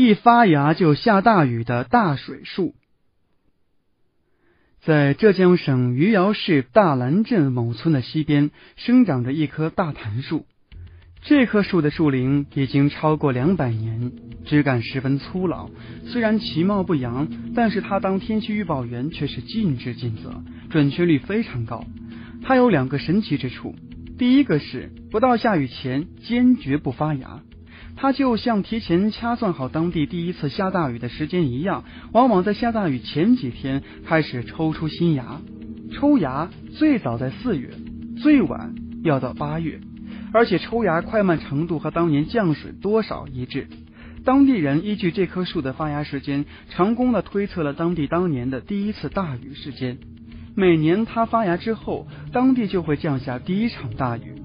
一发芽就下大雨的大水树。在浙江省余姚市大兰镇某村的西边，生长着一棵大檀树。这棵树的树龄已经超过两百年，枝干十分粗老。虽然其貌不扬，但是它当天气预报员却是尽职尽责，准确率非常高。它有两个神奇之处：第一个是不到下雨前坚决不发芽，它就像提前掐算好当地第一次下大雨的时间一样，往往在下大雨前几天开始抽出新芽。抽芽最早在四月，最晚要到八月。而且抽芽快慢程度和当年降水多少一致，当地人依据这棵树的发芽时间，成功的推测了当地当年的第一次大雨时间。每年它发芽之后，当地就会降下第一场大雨。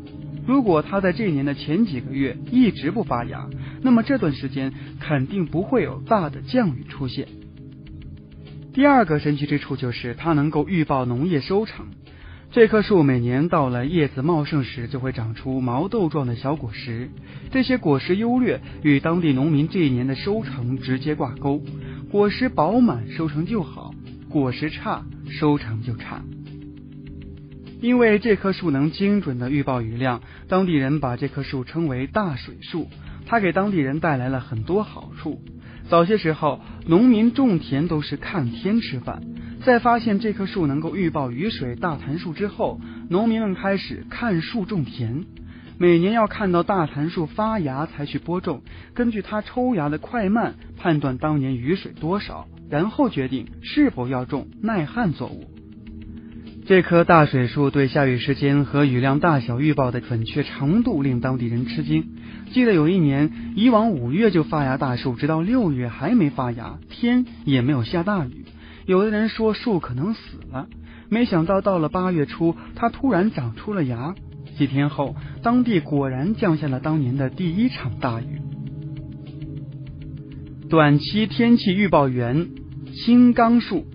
如果它在这年的前几个月一直不发芽，那么这段时间肯定不会有大的降雨出现。第二个神奇之处就是它能够预报农业收成。这棵树每年到了叶子茂盛时，就会长出毛豆状的小果实。这些果实优劣与当地农民这一年的收成直接挂钩。果实饱满，收成就好；果实差，收成就差。因为这棵树能精准的预报雨量，当地人把这棵树称为“大水树”。它给当地人带来了很多好处。早些时候，农民种田都是看天吃饭。在发现这棵树能够预报雨水大檀树之后，农民们开始看树种田。每年要看到大檀树发芽才去播种，根据它抽芽的快慢判断当年雨水多少，然后决定是否要种耐旱作物。这棵大水树对下雨时间和雨量大小预报的准确程度令当地人吃惊。记得有一年，以往五月就发芽大树，直到六月还没发芽，天也没有下大雨。有的人说树可能死了，没想到到了八月初，它突然长出了芽。几天后，当地果然降下了当年的第一场大雨。短期天气预报员青冈树，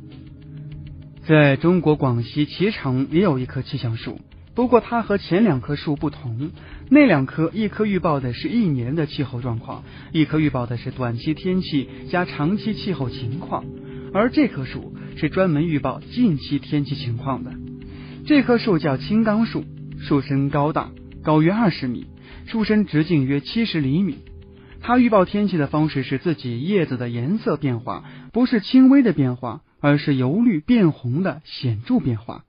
在中国广西脐橙也有一棵气象树，不过它和前两棵树不同，那两棵一棵预报的是一年的气候状况，一棵预报的是短期天气加长期气候情况。而这棵树是专门预报近期天气情况的。这棵树叫青冈树，树身高大，高约二十米，树身直径约七十厘米。它预报天气的方式是自己叶子的颜色变化，不是轻微的变化，而是由绿变红的显著变化。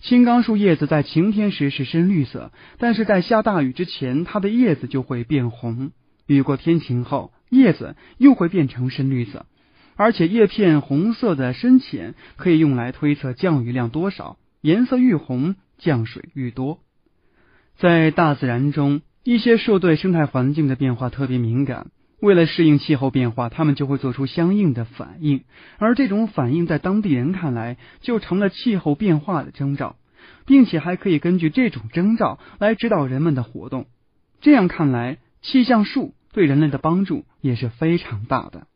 青冈树叶子在晴天时是深绿色，但是在下大雨之前，它的叶子就会变红；雨过天晴后，叶子又会变成深绿色。而且叶片红色的深浅可以用来推测降雨量多少，颜色愈红，降水愈多。在大自然中，一些树对生态环境的变化特别敏感，为了适应气候变化，他们就会做出相应的反应，而这种反应在当地人看来就成了气候变化的征兆，并且还可以根据这种征兆来指导人们的活动。这样看来，气象术对人类的帮助也是非常大的。